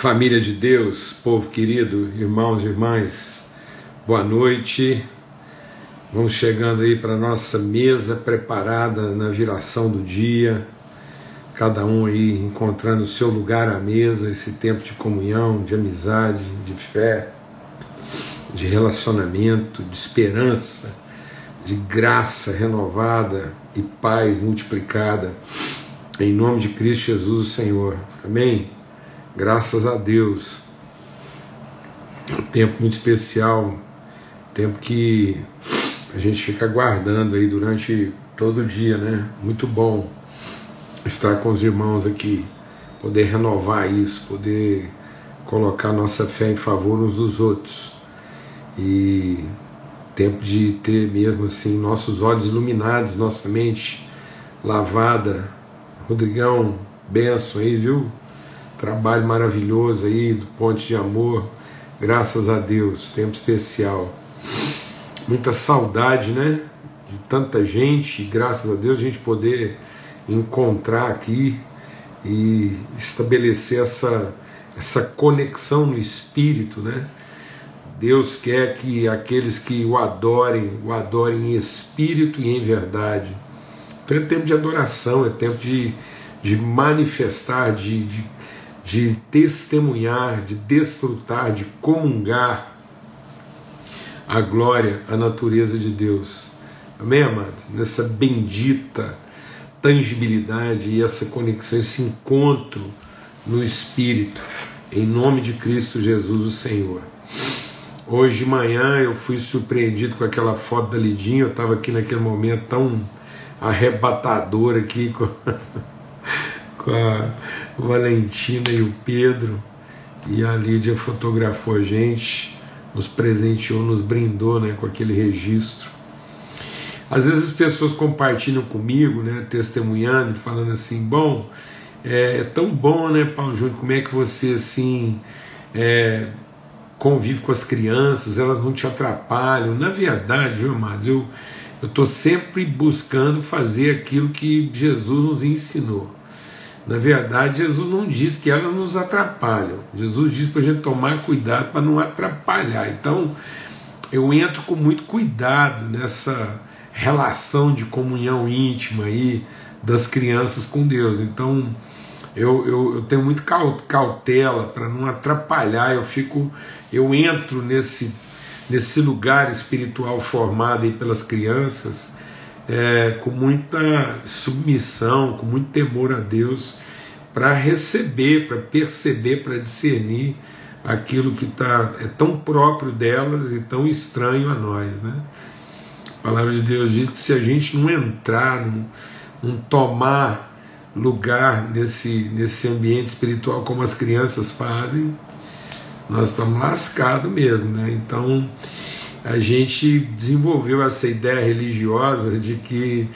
Família de Deus, povo querido, irmãos e irmãs, boa noite. Vamos chegando aí para nossa mesa preparada na viração do dia, cada um aí encontrando o seu lugar à mesa, esse tempo de comunhão, de amizade, de fé, de relacionamento, de esperança, de graça renovada e paz multiplicada, em nome de Cristo Jesus, o Senhor. Amém. Graças a Deus. Um tempo muito especial, tempo que a gente fica aguardando aí durante todo o dia, né? Muito bom estar com os irmãos aqui, poder renovar isso, poder colocar nossa fé em favor uns dos outros. E tempo de ter mesmo assim nossos olhos iluminados, nossa mente lavada. Rodrigão, benção aí, viu? Trabalho maravilhoso aí do Ponte de Amor. Graças a Deus, tempo especial. Muita saudade, né? De tanta gente, graças a Deus a gente poder encontrar aqui e estabelecer essa, essa conexão no espírito, né? Deus quer que aqueles que o adorem, o adorem em espírito e em verdade. Então é tempo de adoração, é tempo de, de manifestar, de, de de testemunhar, de desfrutar, de comungar a glória, a natureza de Deus. Amém, amados? Nessa bendita tangibilidade e essa conexão, esse encontro no Espírito, em nome de Cristo Jesus, o Senhor. Hoje de manhã eu fui surpreendido com aquela foto da Lidinha, eu estava aqui naquele momento tão arrebatador aqui com, a Valentina e o Pedro, e a Lídia fotografou a gente, nos presenteou, nos brindou né, com aquele registro. Às vezes as pessoas compartilham comigo, né, testemunhando, falando assim, bom, é, é tão bom, né, Paulo Júnior, como é que você assim é, convive com as crianças, elas não te atrapalham. Na verdade, viu, amados, eu estou sempre buscando fazer aquilo que Jesus nos ensinou. Na verdade, Jesus não diz que elas nos atrapalham. Jesus diz para a gente tomar cuidado para não atrapalhar. Então, eu entro com muito cuidado nessa relação de comunhão íntima aí das crianças com Deus. Então, eu, eu, eu tenho muito cautela para não atrapalhar. Eu fico, eu entro nesse nesse lugar espiritual formado aí pelas crianças é, com muita submissão, com muito temor a Deus, para receber, para perceber, para discernir aquilo que tá, é tão próprio delas e tão estranho a nós. Né? A palavra de Deus diz que se a gente não entrar, não, não tomar lugar nesse, nesse ambiente espiritual como as crianças fazem, nós estamos lascados mesmo. Né? Então a gente desenvolveu essa ideia religiosa de que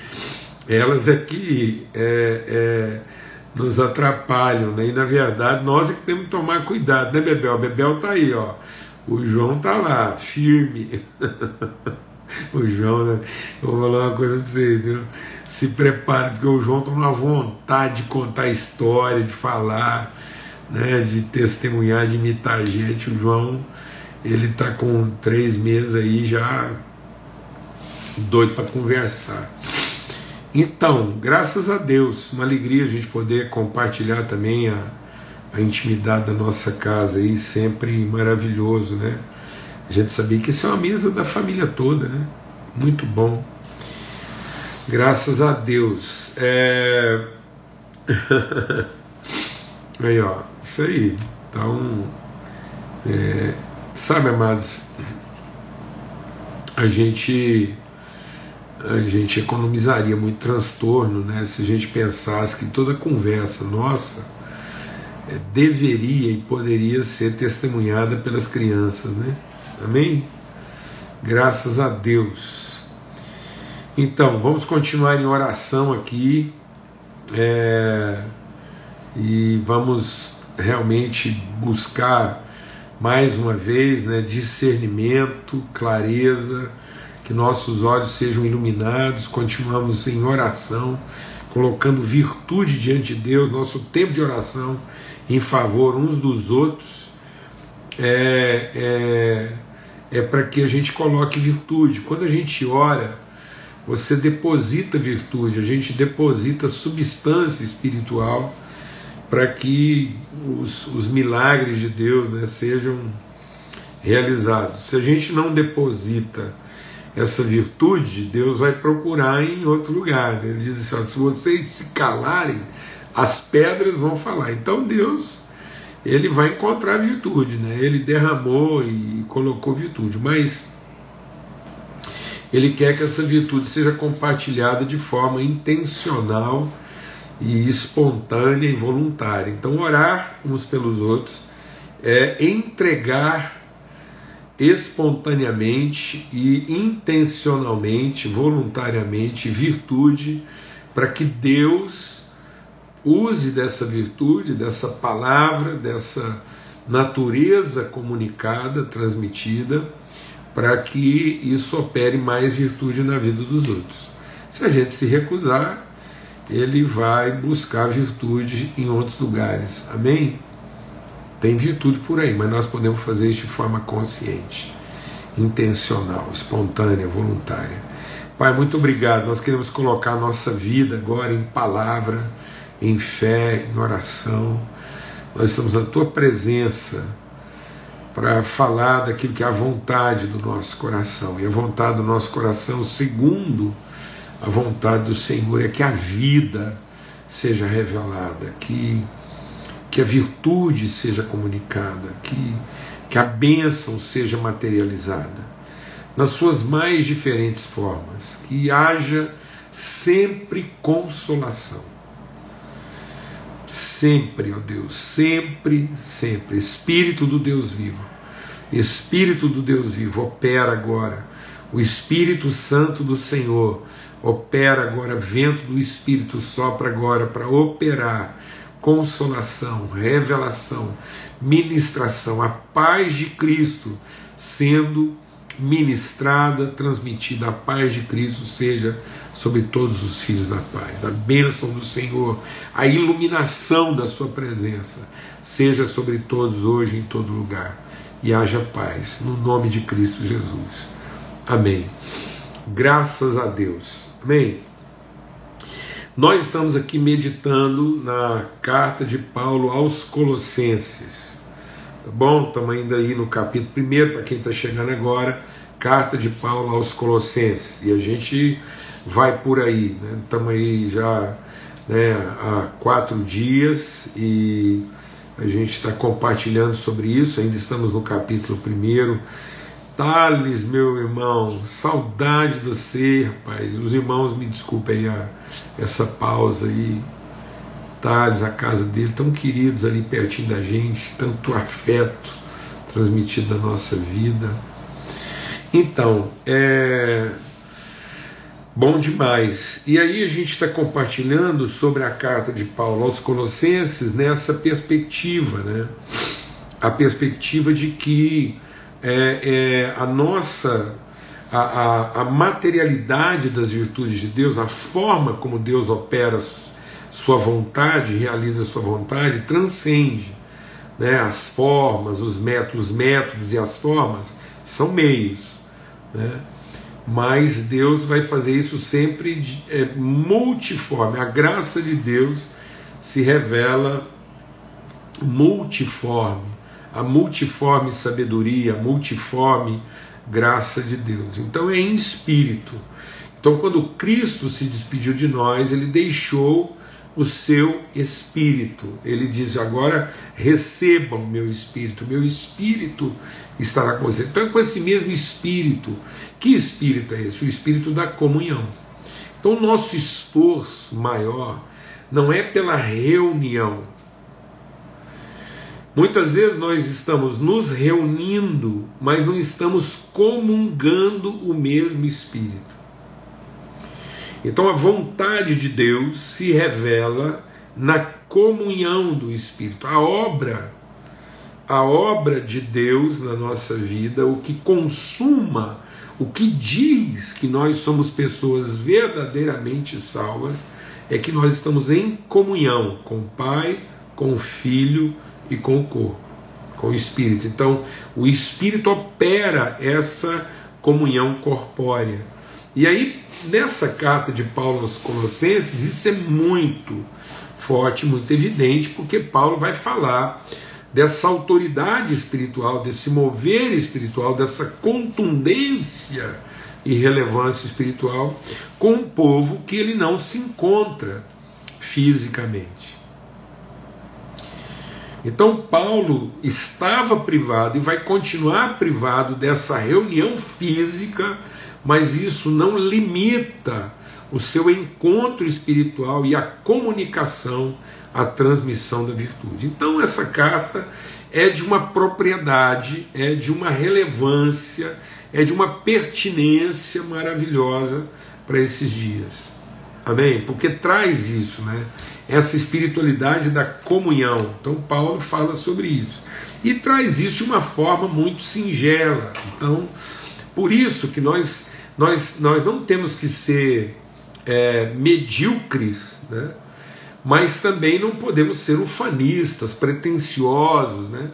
elas é que é, é, nos atrapalham, né? e na verdade nós é que temos que tomar cuidado, né, Bebel? Bebel tá aí, ó. O João tá lá, firme. o João, né? eu vou falar uma coisa para vocês, viu? se prepare, porque o João tem uma vontade de contar história, de falar, né? de testemunhar, de imitar a gente. O João ele está com três meses aí já doido para conversar. Então, graças a Deus, uma alegria a gente poder compartilhar também a, a intimidade da nossa casa aí, sempre maravilhoso, né? A gente sabia que isso é uma mesa da família toda, né? Muito bom. Graças a Deus. É... aí, ó, isso aí. Então, é, Sabe, amados, a gente a gente economizaria muito transtorno né, se a gente pensasse que toda conversa nossa é, deveria e poderia ser testemunhada pelas crianças. Né? Amém? Graças a Deus. Então, vamos continuar em oração aqui é, e vamos realmente buscar mais uma vez, né, discernimento, clareza, que nossos olhos sejam iluminados, continuamos em oração, colocando virtude diante de Deus, nosso tempo de oração em favor uns dos outros, é, é, é para que a gente coloque virtude. Quando a gente ora, você deposita virtude, a gente deposita substância espiritual para que os, os milagres de Deus né, sejam realizados. Se a gente não deposita essa virtude, Deus vai procurar em outro lugar. Ele diz assim: ó, se vocês se calarem, as pedras vão falar. Então Deus ele vai encontrar virtude, né? Ele derramou e colocou virtude, mas ele quer que essa virtude seja compartilhada de forma intencional e espontânea e voluntária. Então, orar uns pelos outros é entregar espontaneamente e intencionalmente, voluntariamente, virtude para que Deus use dessa virtude, dessa palavra, dessa natureza comunicada, transmitida, para que isso opere mais virtude na vida dos outros. Se a gente se recusar, ele vai buscar virtude em outros lugares. Amém? Tem virtude por aí, mas nós podemos fazer isso de forma consciente, intencional, espontânea, voluntária. Pai, muito obrigado. Nós queremos colocar a nossa vida agora em palavra, em fé, em oração. Nós estamos na tua presença para falar daquilo que é a vontade do nosso coração. E a vontade do nosso coração, segundo a vontade do Senhor é que a vida seja revelada, que, que a virtude seja comunicada, que, que a bênção seja materializada, nas suas mais diferentes formas, que haja sempre consolação. Sempre, ó Deus, sempre, sempre. Espírito do Deus vivo, Espírito do Deus vivo, opera agora. O Espírito Santo do Senhor opera agora, vento do Espírito sopra agora para operar consolação, revelação, ministração, a paz de Cristo sendo ministrada, transmitida, a paz de Cristo seja sobre todos os filhos da paz, a bênção do Senhor, a iluminação da Sua presença seja sobre todos hoje em todo lugar. E haja paz, no nome de Cristo Jesus. Amém. Graças a Deus. Amém? Nós estamos aqui meditando na carta de Paulo aos Colossenses. Tá bom? Estamos ainda aí no capítulo 1, para quem está chegando agora, carta de Paulo aos Colossenses. E a gente vai por aí. Né? Estamos aí já né, há quatro dias e a gente está compartilhando sobre isso. Ainda estamos no capítulo 1 Thales, meu irmão, saudade do ser, rapaz. Os irmãos me desculpem a, essa pausa aí. Thales, a casa dele, tão queridos ali pertinho da gente, tanto afeto transmitido na nossa vida. Então, é bom demais. E aí a gente está compartilhando sobre a carta de Paulo aos Colossenses nessa perspectiva, né? A perspectiva de que é, é, a nossa a, a, a, materialidade das virtudes de Deus, a forma como Deus opera sua vontade, realiza sua vontade, transcende né, as formas, os métodos, os métodos e as formas são meios, né? mas Deus vai fazer isso sempre de, é, multiforme. A graça de Deus se revela multiforme a multiforme sabedoria, a multiforme graça de Deus. Então é em espírito. Então, quando Cristo se despediu de nós, ele deixou o seu espírito. Ele diz: agora recebam meu espírito, meu espírito estará com você. Então, é com esse mesmo espírito. Que espírito é esse? O espírito da comunhão. Então, o nosso esforço maior não é pela reunião, Muitas vezes nós estamos nos reunindo, mas não estamos comungando o mesmo Espírito. Então a vontade de Deus se revela na comunhão do Espírito. A obra, a obra de Deus na nossa vida, o que consuma, o que diz que nós somos pessoas verdadeiramente salvas, é que nós estamos em comunhão com o Pai, com o Filho e com o corpo, com o Espírito. Então, o Espírito opera essa comunhão corpórea. E aí, nessa carta de Paulo aos Colossenses, isso é muito forte, muito evidente, porque Paulo vai falar dessa autoridade espiritual, desse mover espiritual, dessa contundência e relevância espiritual com um povo que ele não se encontra fisicamente. Então Paulo estava privado e vai continuar privado dessa reunião física, mas isso não limita o seu encontro espiritual e a comunicação, a transmissão da virtude. Então essa carta é de uma propriedade, é de uma relevância, é de uma pertinência maravilhosa para esses dias. Amém? Porque traz isso, né? Essa espiritualidade da comunhão. Então, Paulo fala sobre isso. E traz isso de uma forma muito singela. Então, por isso que nós, nós, nós não temos que ser é, medíocres, né? mas também não podemos ser ufanistas, pretensiosos. Né?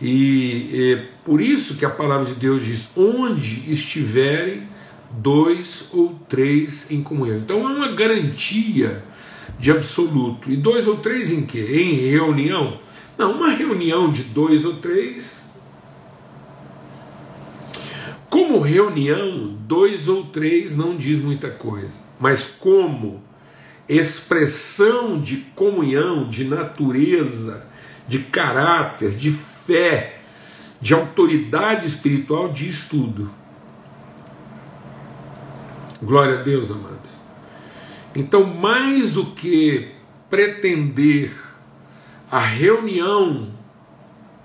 E, e por isso que a palavra de Deus diz: onde estiverem dois ou três em comunhão. Então é uma garantia de absoluto. E dois ou três em quê? Em reunião? Não, uma reunião de dois ou três. Como reunião, dois ou três não diz muita coisa, mas como expressão de comunhão, de natureza, de caráter, de fé, de autoridade espiritual, diz tudo. Glória a Deus, amados. Então, mais do que pretender a reunião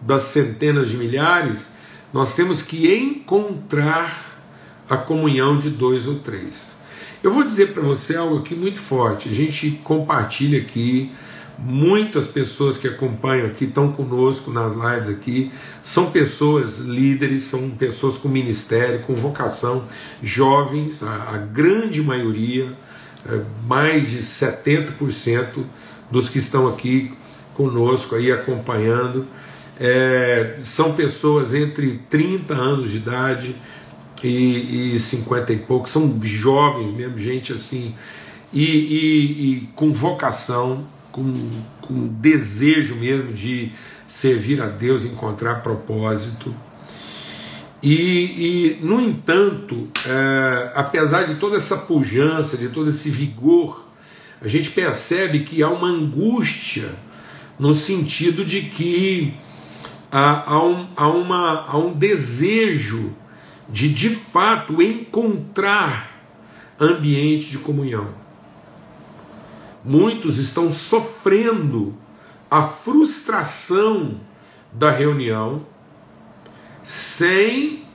das centenas de milhares, nós temos que encontrar a comunhão de dois ou três. Eu vou dizer para você algo aqui muito forte. A gente compartilha aqui Muitas pessoas que acompanham aqui, estão conosco nas lives aqui, são pessoas líderes, são pessoas com ministério, com vocação, jovens, a, a grande maioria, mais de 70% dos que estão aqui conosco aí acompanhando, é, são pessoas entre 30 anos de idade e, e 50 e poucos, são jovens mesmo, gente assim, e, e, e com vocação com, com desejo mesmo de servir a Deus, encontrar propósito. E, e no entanto, é, apesar de toda essa pujança, de todo esse vigor, a gente percebe que há uma angústia no sentido de que há, há, um, há, uma, há um desejo de de fato encontrar ambiente de comunhão. Muitos estão sofrendo a frustração da reunião sem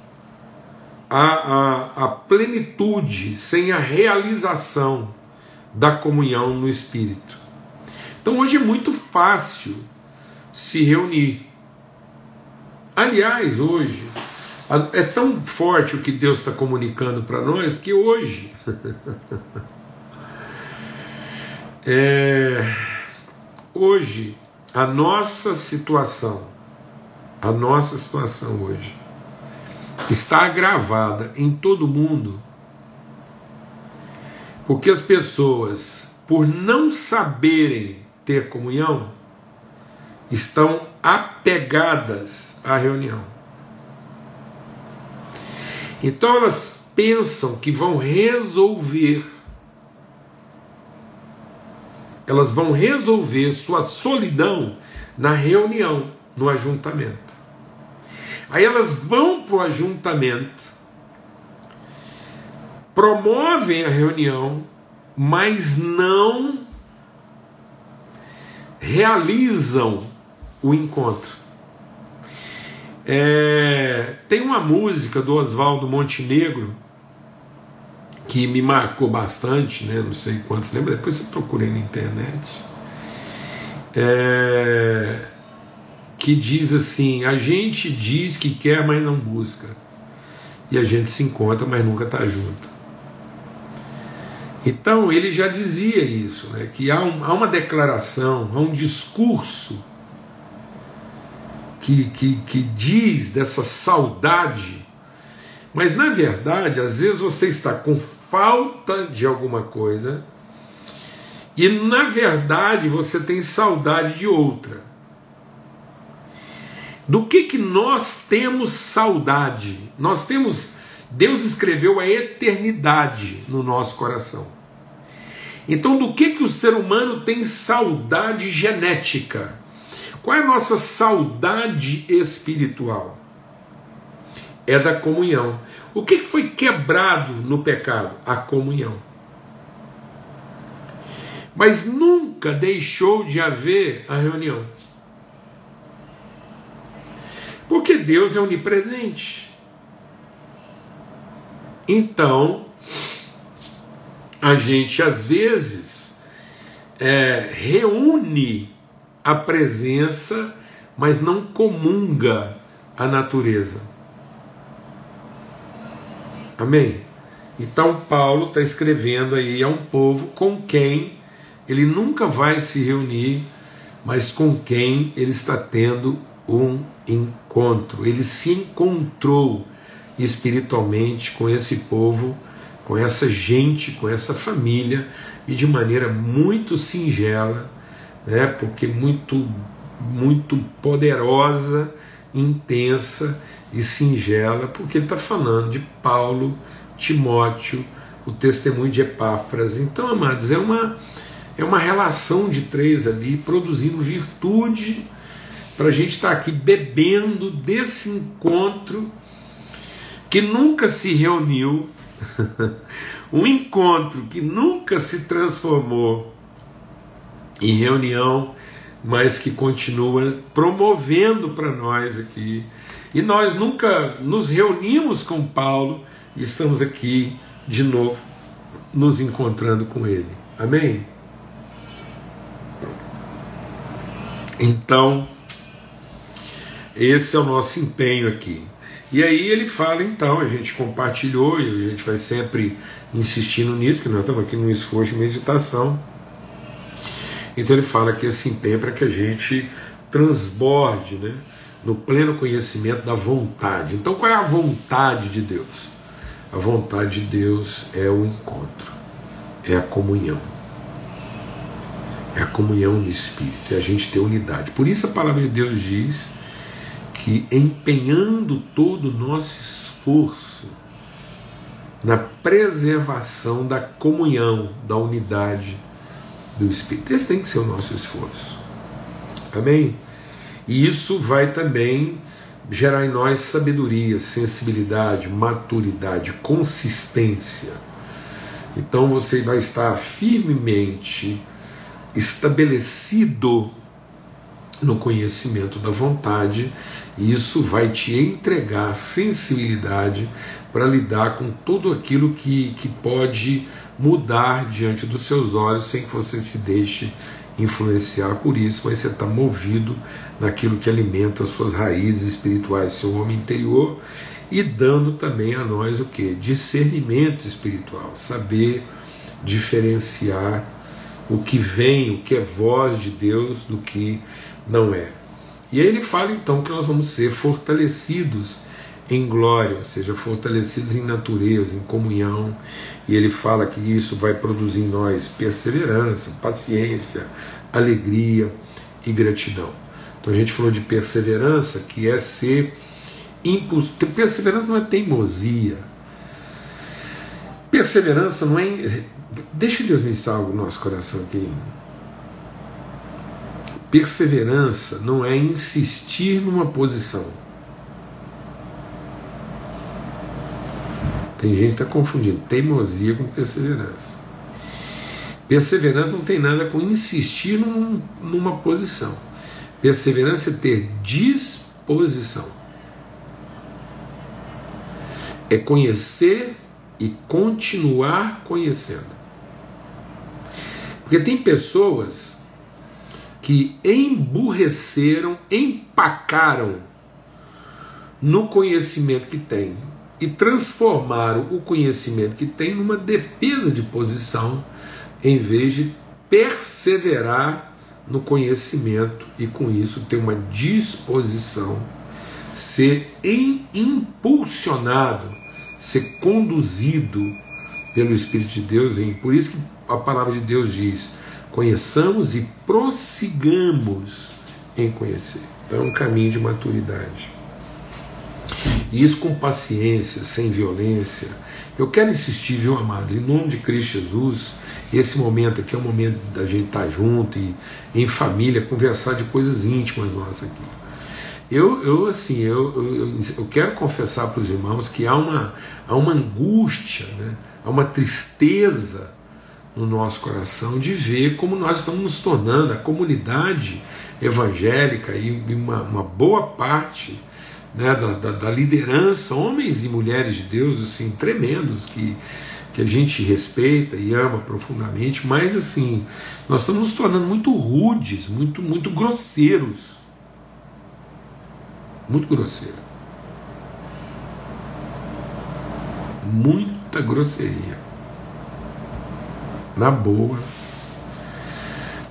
a, a, a, plenitude, sem a realização da comunhão no Espírito. Então hoje é muito fácil se reunir. Aliás, hoje é tão forte o que Deus está comunicando para nós que hoje É, hoje, a nossa situação, a nossa situação hoje, está agravada em todo mundo, porque as pessoas, por não saberem ter comunhão, estão apegadas à reunião. Então elas pensam que vão resolver elas vão resolver sua solidão na reunião, no ajuntamento. Aí elas vão para o ajuntamento, promovem a reunião, mas não realizam o encontro. É, tem uma música do Oswaldo Montenegro que me marcou bastante, né? não sei quantos lembra, depois você procurei na internet, é, que diz assim: a gente diz que quer, mas não busca, e a gente se encontra, mas nunca está junto. Então ele já dizia isso, né, que há, um, há uma declaração, há um discurso que, que, que diz dessa saudade, mas na verdade, às vezes você está com falta de alguma coisa e na verdade você tem saudade de outra. Do que que nós temos saudade? Nós temos Deus escreveu a eternidade no nosso coração. Então, do que que o ser humano tem saudade genética? Qual é a nossa saudade espiritual? É da comunhão. O que foi quebrado no pecado? A comunhão. Mas nunca deixou de haver a reunião. Porque Deus é onipresente. Então, a gente às vezes é, reúne a presença, mas não comunga a natureza. Amém? Então Paulo está escrevendo aí a um povo com quem ele nunca vai se reunir, mas com quem ele está tendo um encontro. Ele se encontrou espiritualmente com esse povo, com essa gente, com essa família e de maneira muito singela, né, porque muito, muito poderosa, intensa e singela, porque ele está falando de Paulo, Timóteo, o testemunho de Epáfras. Então, amados, é uma, é uma relação de três ali, produzindo virtude, para a gente estar tá aqui bebendo desse encontro que nunca se reuniu, um encontro que nunca se transformou em reunião, mas que continua promovendo para nós aqui. E nós nunca nos reunimos com Paulo e estamos aqui de novo nos encontrando com ele. Amém? Então, esse é o nosso empenho aqui. E aí ele fala, então, a gente compartilhou e a gente vai sempre insistindo nisso, porque nós estamos aqui num esforço de meditação então ele fala que esse empenho é para que a gente transborde né, no pleno conhecimento da vontade. Então qual é a vontade de Deus? A vontade de Deus é o encontro, é a comunhão. É a comunhão no Espírito, é a gente ter unidade. Por isso a palavra de Deus diz que empenhando todo o nosso esforço na preservação da comunhão, da unidade do Espírito. Esse tem que ser o nosso esforço. Amém? E isso vai também gerar em nós sabedoria, sensibilidade, maturidade, consistência. Então você vai estar firmemente estabelecido no conhecimento da vontade, e isso vai te entregar sensibilidade para lidar com tudo aquilo que, que pode mudar diante dos seus olhos sem que você se deixe influenciar por isso, mas você está movido naquilo que alimenta as suas raízes espirituais, seu homem interior, e dando também a nós o que? Discernimento espiritual, saber diferenciar o que vem, o que é voz de Deus do que não é. E aí ele fala então que nós vamos ser fortalecidos em glória, ou seja, fortalecidos em natureza, em comunhão, e ele fala que isso vai produzir em nós perseverança, paciência, alegria e gratidão. Então a gente falou de perseverança, que é ser impulso. Perseverança não é teimosia. Perseverança não é. Deixa Deus me algo no nosso coração aqui. Perseverança não é insistir numa posição. Tem gente que está confundindo teimosia com perseverança. Perseverança não tem nada com insistir num, numa posição. Perseverança é ter disposição. É conhecer e continuar conhecendo. Porque tem pessoas que emburreceram, empacaram no conhecimento que têm e transformaram o conhecimento que tem numa defesa de posição, em vez de perseverar no conhecimento e com isso ter uma disposição, ser impulsionado, ser conduzido pelo Espírito de Deus. Por isso que a palavra de Deus diz: conheçamos e prossigamos em conhecer. Então é um caminho de maturidade. E isso com paciência, sem violência. Eu quero insistir, viu, amados, em nome de Cristo Jesus, esse momento aqui é um momento da gente estar junto e em família, conversar de coisas íntimas nossas aqui. Eu, eu assim, eu, eu, eu quero confessar para os irmãos que há uma, há uma angústia, né? há uma tristeza no nosso coração de ver como nós estamos nos tornando a comunidade evangélica e uma, uma boa parte né, da, da, da, liderança, homens e mulheres de Deus assim, tremendos que, que a gente respeita e ama profundamente, mas assim, nós estamos nos tornando muito rudes, muito, muito grosseiros. Muito grosseiro. Muita grosseria. Na boa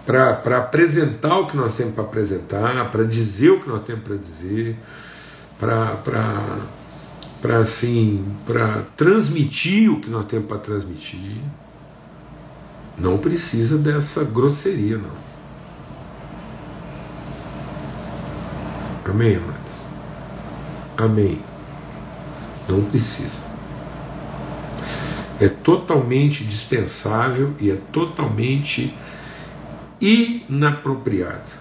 para apresentar o que nós temos para apresentar, para dizer o que nós temos para dizer, para assim, para transmitir o que nós temos para transmitir. Não precisa dessa grosseria, não. Amém, amados? Amém. Não precisa. É totalmente dispensável e é totalmente inapropriado.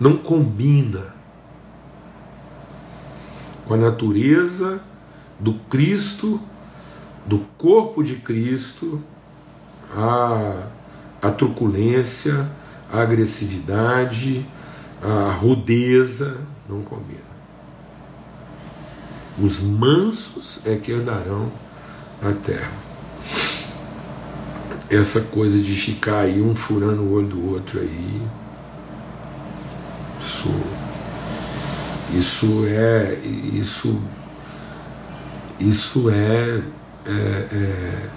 Não combina com a natureza do Cristo, do corpo de Cristo, a, a truculência, a agressividade, a rudeza, não combina. Os mansos é que herdarão a terra. Essa coisa de ficar aí um furando o olho do outro aí, isso isso é isso isso é é,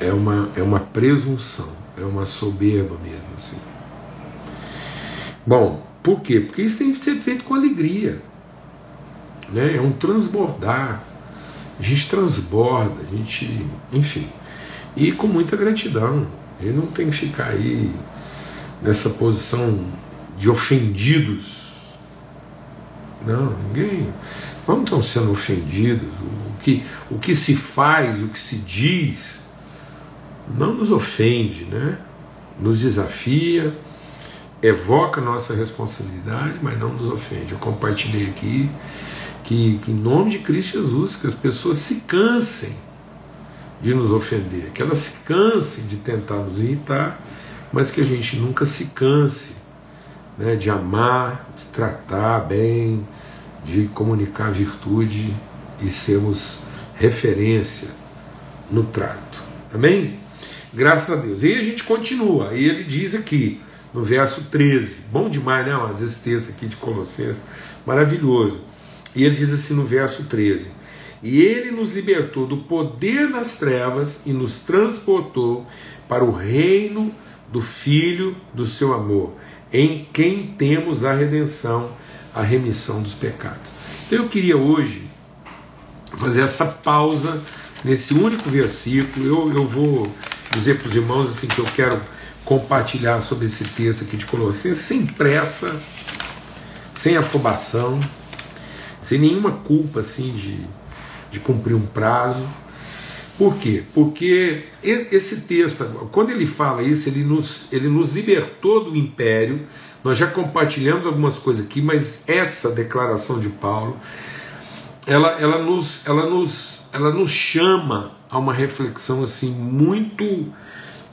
é, é, uma, é uma presunção, é uma soberba mesmo assim. Bom, por quê? Porque isso tem que ser feito com alegria. Né? É um transbordar. A gente transborda, a gente. Enfim. E com muita gratidão. Ele não tem que ficar aí nessa posição de ofendidos não, ninguém. Não estão sendo ofendidos. O que, o que se faz, o que se diz, não nos ofende, né? nos desafia, evoca nossa responsabilidade, mas não nos ofende. Eu compartilhei aqui que, que, em nome de Cristo Jesus, que as pessoas se cansem de nos ofender, que elas se cansem de tentar nos irritar, mas que a gente nunca se canse né, de amar, de tratar bem, de comunicar virtude e sermos referência no trato. Amém? Graças a Deus. E aí a gente continua. E ele diz aqui, no verso 13, bom demais, né? Uma texto aqui de Colossenses, maravilhoso. E ele diz assim no verso 13: E ele nos libertou do poder das trevas e nos transportou para o reino do Filho do seu amor em quem temos a redenção, a remissão dos pecados. Então eu queria hoje fazer essa pausa nesse único versículo. Eu, eu vou dizer para os irmãos assim que eu quero compartilhar sobre esse texto aqui de Colossenses sem pressa, sem afobação, sem nenhuma culpa assim de, de cumprir um prazo. Por quê? Porque esse texto, quando ele fala isso, ele nos, ele nos libertou do império. Nós já compartilhamos algumas coisas aqui, mas essa declaração de Paulo, ela, ela, nos, ela, nos, ela nos chama a uma reflexão assim muito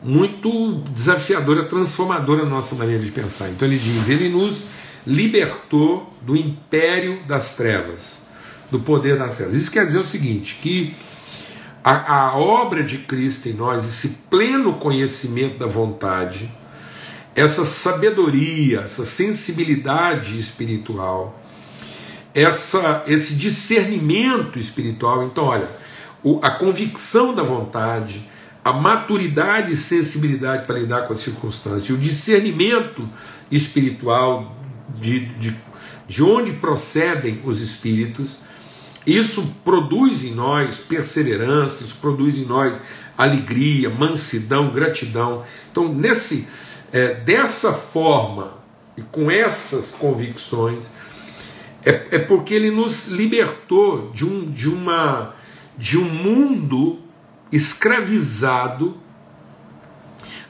muito desafiadora, transformadora na nossa maneira de pensar. Então ele diz: ele nos libertou do império das trevas, do poder das trevas. Isso quer dizer o seguinte: que a, a obra de Cristo em nós, esse pleno conhecimento da vontade, essa sabedoria, essa sensibilidade espiritual, essa, esse discernimento espiritual. Então, olha, o, a convicção da vontade, a maturidade e sensibilidade para lidar com as circunstâncias, o discernimento espiritual de, de, de onde procedem os espíritos, isso produz em nós perseverança, isso produz em nós alegria, mansidão, gratidão. Então, nesse, é, dessa forma e com essas convicções, é, é porque ele nos libertou de, um, de, uma, de um mundo escravizado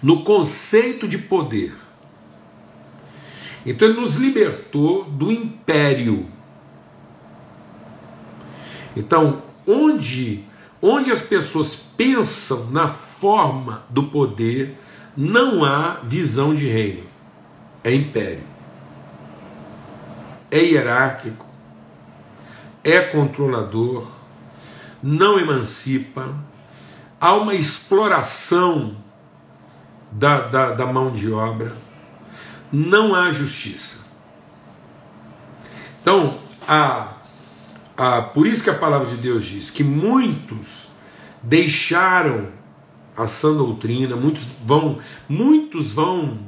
no conceito de poder. Então ele nos libertou do império. Então, onde, onde as pessoas pensam na forma do poder, não há visão de reino, é império. É hierárquico, é controlador, não emancipa, há uma exploração da, da, da mão de obra, não há justiça. Então, a, a, por isso que a palavra de Deus diz que muitos deixaram a sã doutrina, muitos vão, muitos vão,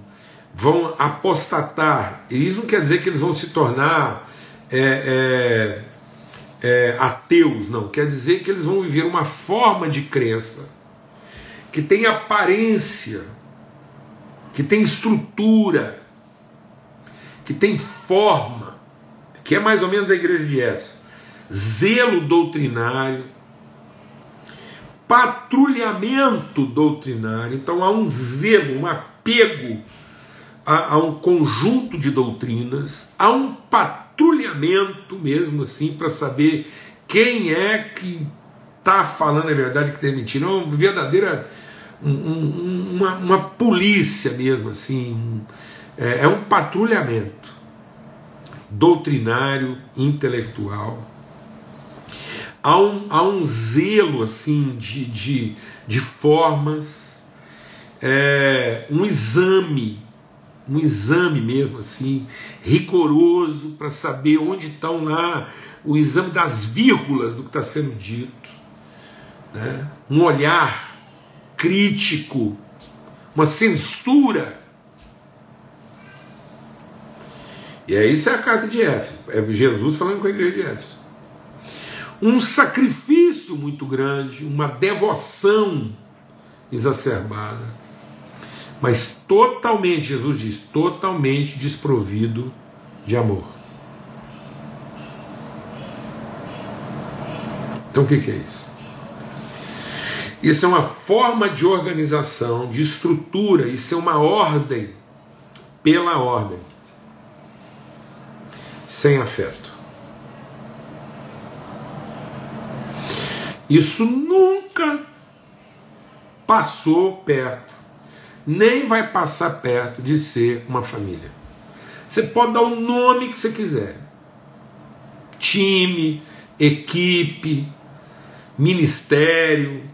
vão apostatar. E isso não quer dizer que eles vão se tornar é, é, é, ateus, não. Quer dizer que eles vão viver uma forma de crença que tem aparência, que tem estrutura, que tem forma, que é mais ou menos a igreja de Éfeso. Zelo doutrinário, patrulhamento doutrinário. Então há um zelo, um apego a, a um conjunto de doutrinas, há um patrulhamento mesmo assim para saber quem é que está falando a verdade que tem mentira. É uma verdadeira um, um, uma, uma polícia mesmo assim. É, é um patrulhamento doutrinário, intelectual. Há um, há um zelo assim de, de, de formas, é, um exame um exame mesmo assim, rigoroso, para saber onde estão lá, o exame das vírgulas do que está sendo dito, né? um olhar crítico, uma censura. E aí isso é a carta de Éfeso, é Jesus falando com a igreja de Éfeso. Um sacrifício muito grande, uma devoção exacerbada mas totalmente, Jesus diz, totalmente desprovido de amor. Então o que, é isso? Isso é uma forma de organização, de estrutura, isso é uma ordem pela ordem, sem afeto. Isso nunca passou perto nem vai passar perto de ser uma família. Você pode dar o nome que você quiser: time, equipe, ministério,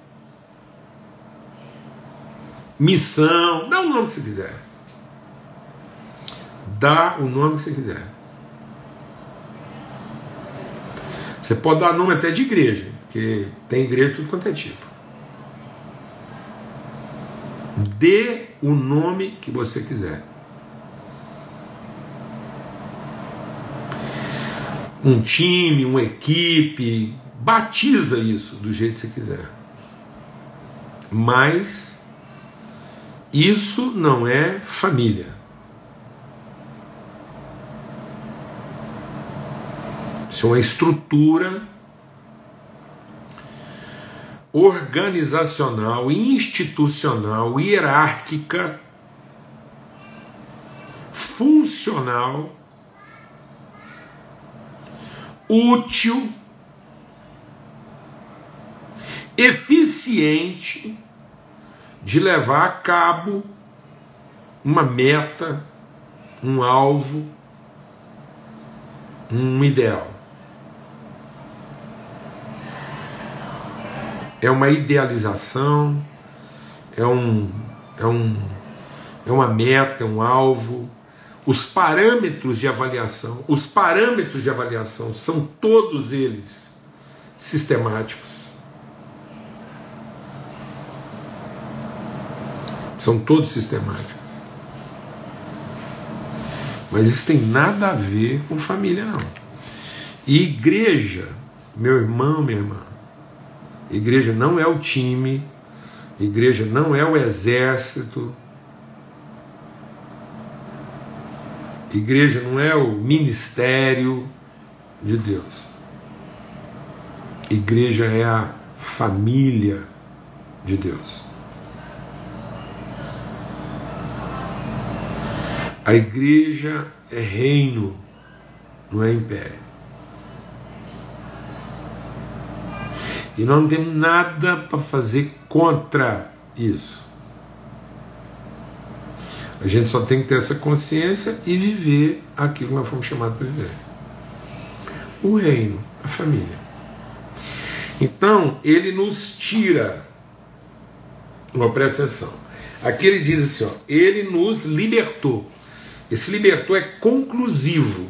missão, dá o nome que você quiser. Dá o nome que você quiser. Você pode dar nome até de igreja, porque tem igreja de tudo quanto é tipo. Dê o nome que você quiser. Um time, uma equipe, batiza isso do jeito que você quiser. Mas isso não é família. Isso é uma estrutura organizacional, institucional, hierárquica, funcional, útil, eficiente de levar a cabo uma meta, um alvo, um ideal. É uma idealização, é, um, é, um, é uma meta, é um alvo, os parâmetros de avaliação, os parâmetros de avaliação são todos eles sistemáticos. São todos sistemáticos. Mas isso tem nada a ver com família, não. E igreja, meu irmão, minha irmã, igreja não é o time, igreja não é o exército, igreja não é o ministério de Deus. Igreja é a família de Deus. A igreja é reino, não é império. E nós não temos nada para fazer contra isso. A gente só tem que ter essa consciência e viver aquilo que nós fomos chamados para viver. O reino, a família. Então, ele nos tira. Uma presta atenção. Aqui ele diz assim: ó, ele nos libertou. Esse libertou é conclusivo.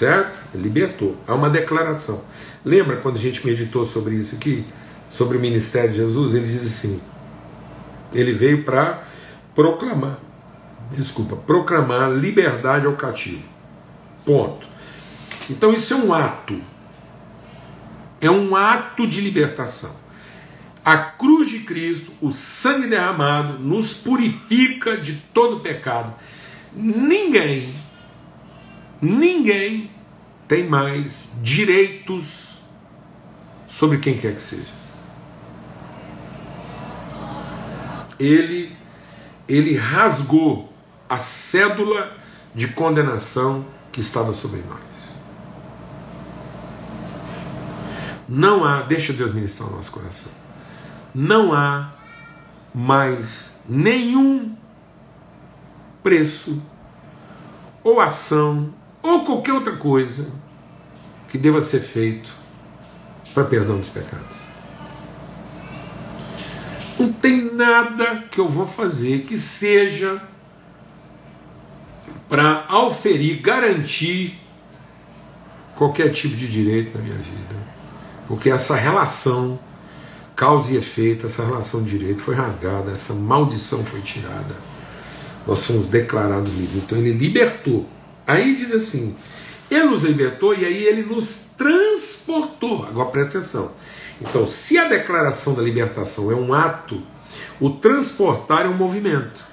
Certo? Libertou. Há uma declaração. Lembra quando a gente meditou sobre isso aqui? Sobre o ministério de Jesus? Ele diz assim: ele veio para proclamar, desculpa, proclamar liberdade ao cativo. Ponto. Então isso é um ato. É um ato de libertação. A cruz de Cristo, o sangue derramado, nos purifica de todo pecado ninguém, ninguém tem mais direitos sobre quem quer que seja. Ele, ele rasgou a cédula de condenação que estava sobre nós. Não há, deixa Deus ministrar o nosso coração. Não há mais nenhum preço, ou ação, ou qualquer outra coisa que deva ser feito para perdão dos pecados. Não tem nada que eu vou fazer que seja para auferir, garantir qualquer tipo de direito na minha vida. Porque essa relação, causa e efeito, essa relação de direito foi rasgada, essa maldição foi tirada nós fomos declarados livres. Então ele libertou. Aí diz assim: ele nos libertou e aí ele nos transportou. Agora presta atenção. Então, se a declaração da libertação é um ato, o transportar é um movimento.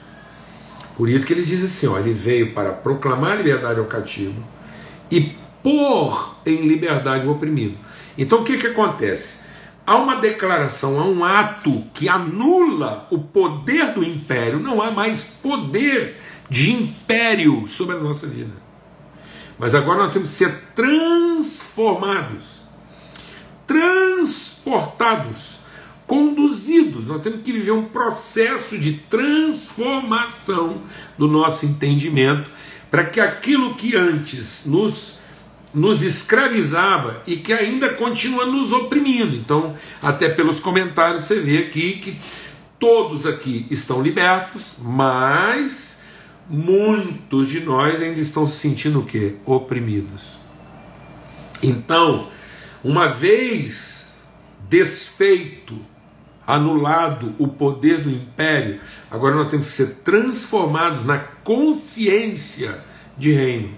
Por isso que ele diz assim: ó, ele veio para proclamar a liberdade ao cativo e pôr em liberdade o oprimido. Então o que, que acontece? há uma declaração, há um ato que anula o poder do império, não há mais poder de império sobre a nossa vida. Mas agora nós temos que ser transformados, transportados, conduzidos. Nós temos que viver um processo de transformação do nosso entendimento para que aquilo que antes nos nos escravizava e que ainda continua nos oprimindo. Então, até pelos comentários você vê aqui que todos aqui estão libertos, mas muitos de nós ainda estão se sentindo o quê? Oprimidos. Então, uma vez desfeito, anulado o poder do império, agora nós temos que ser transformados na consciência de reino.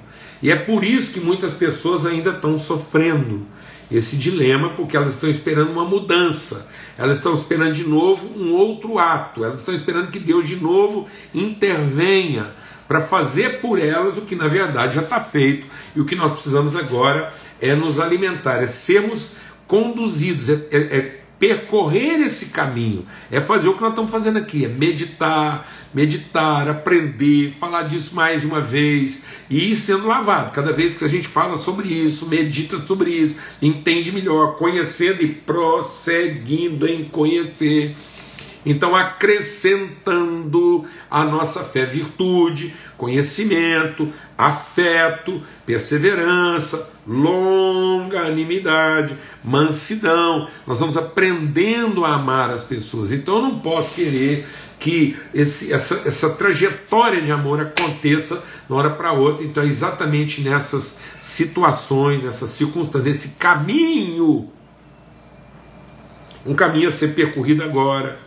E é por isso que muitas pessoas ainda estão sofrendo esse dilema, porque elas estão esperando uma mudança, elas estão esperando de novo um outro ato, elas estão esperando que Deus de novo intervenha para fazer por elas o que na verdade já está feito, e o que nós precisamos agora é nos alimentar, é sermos conduzidos, é, é, é percorrer esse caminho, é fazer o que nós estamos fazendo aqui, é meditar, meditar, aprender, falar disso mais de uma vez e ir sendo lavado. Cada vez que a gente fala sobre isso, medita sobre isso, entende melhor, conhecendo e prosseguindo em conhecer. Então, acrescentando a nossa fé, virtude, conhecimento, afeto, perseverança, longanimidade, mansidão. Nós vamos aprendendo a amar as pessoas. Então, eu não posso querer que esse, essa, essa trajetória de amor aconteça de uma hora para outra. Então, é exatamente nessas situações, nessas circunstâncias, nesse caminho um caminho a ser percorrido agora,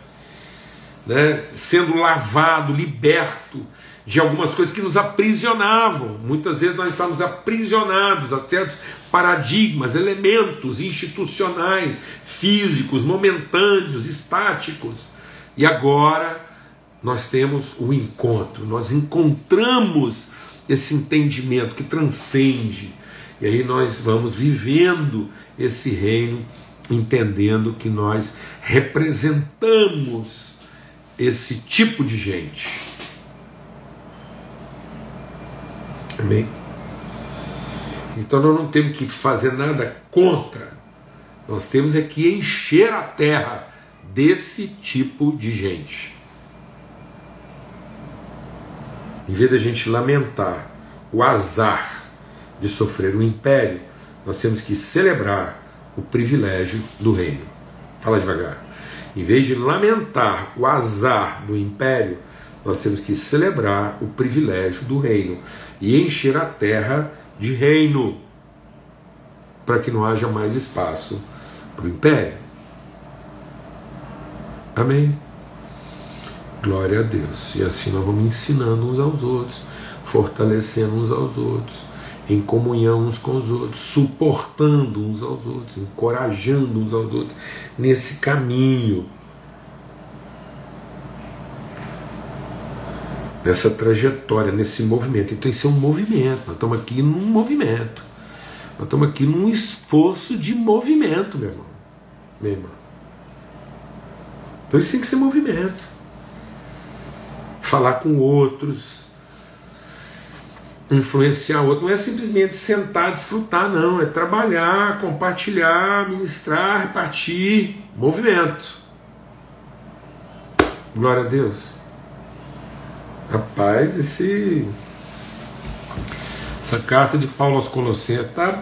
né? sendo lavado, liberto de algumas coisas que nos aprisionavam. Muitas vezes nós estamos aprisionados a certos paradigmas, elementos institucionais, físicos, momentâneos, estáticos. E agora nós temos o encontro, nós encontramos esse entendimento que transcende. E aí nós vamos vivendo esse reino entendendo que nós representamos esse tipo de gente. Amém? Então nós não temos que fazer nada contra, nós temos é que encher a terra desse tipo de gente. Em vez da gente lamentar o azar de sofrer o um império, nós temos que celebrar o privilégio do reino. Fala devagar. Em vez de lamentar o azar do império, nós temos que celebrar o privilégio do reino e encher a terra de reino, para que não haja mais espaço para o império. Amém? Glória a Deus. E assim nós vamos ensinando uns aos outros, fortalecendo uns aos outros em comunhão uns com os outros, suportando uns aos outros, encorajando uns aos outros nesse caminho, nessa trajetória, nesse movimento. Então, isso é um movimento, nós estamos aqui num movimento, nós estamos aqui num esforço de movimento, meu irmão, meu irmão. Então, isso tem que ser movimento. Falar com outros, influenciar o outro não é simplesmente sentar, desfrutar, não. É trabalhar, compartilhar, ministrar, repartir. Movimento. Glória a Deus. Rapaz, esse, essa carta de Paulo aos Colossenses está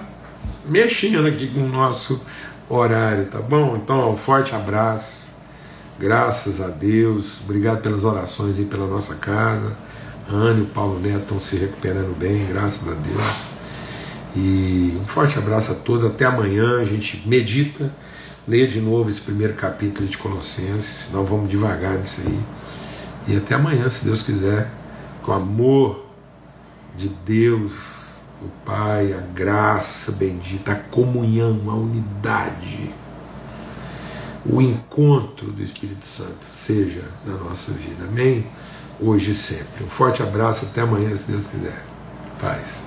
mexendo aqui com o nosso horário, tá bom? Então, um forte abraço. Graças a Deus. Obrigado pelas orações aí pela nossa casa. A Ana e o Paulo Neto estão se recuperando bem, graças a Deus. E um forte abraço a todos. Até amanhã. A gente medita, leia de novo esse primeiro capítulo de Colossenses. Nós vamos devagar nisso aí. E até amanhã, se Deus quiser, com o amor de Deus, o Pai, a graça bendita, a comunhão, a unidade, o encontro do Espírito Santo seja na nossa vida. Amém? Hoje e sempre. Um forte abraço, até amanhã, se Deus quiser. Paz.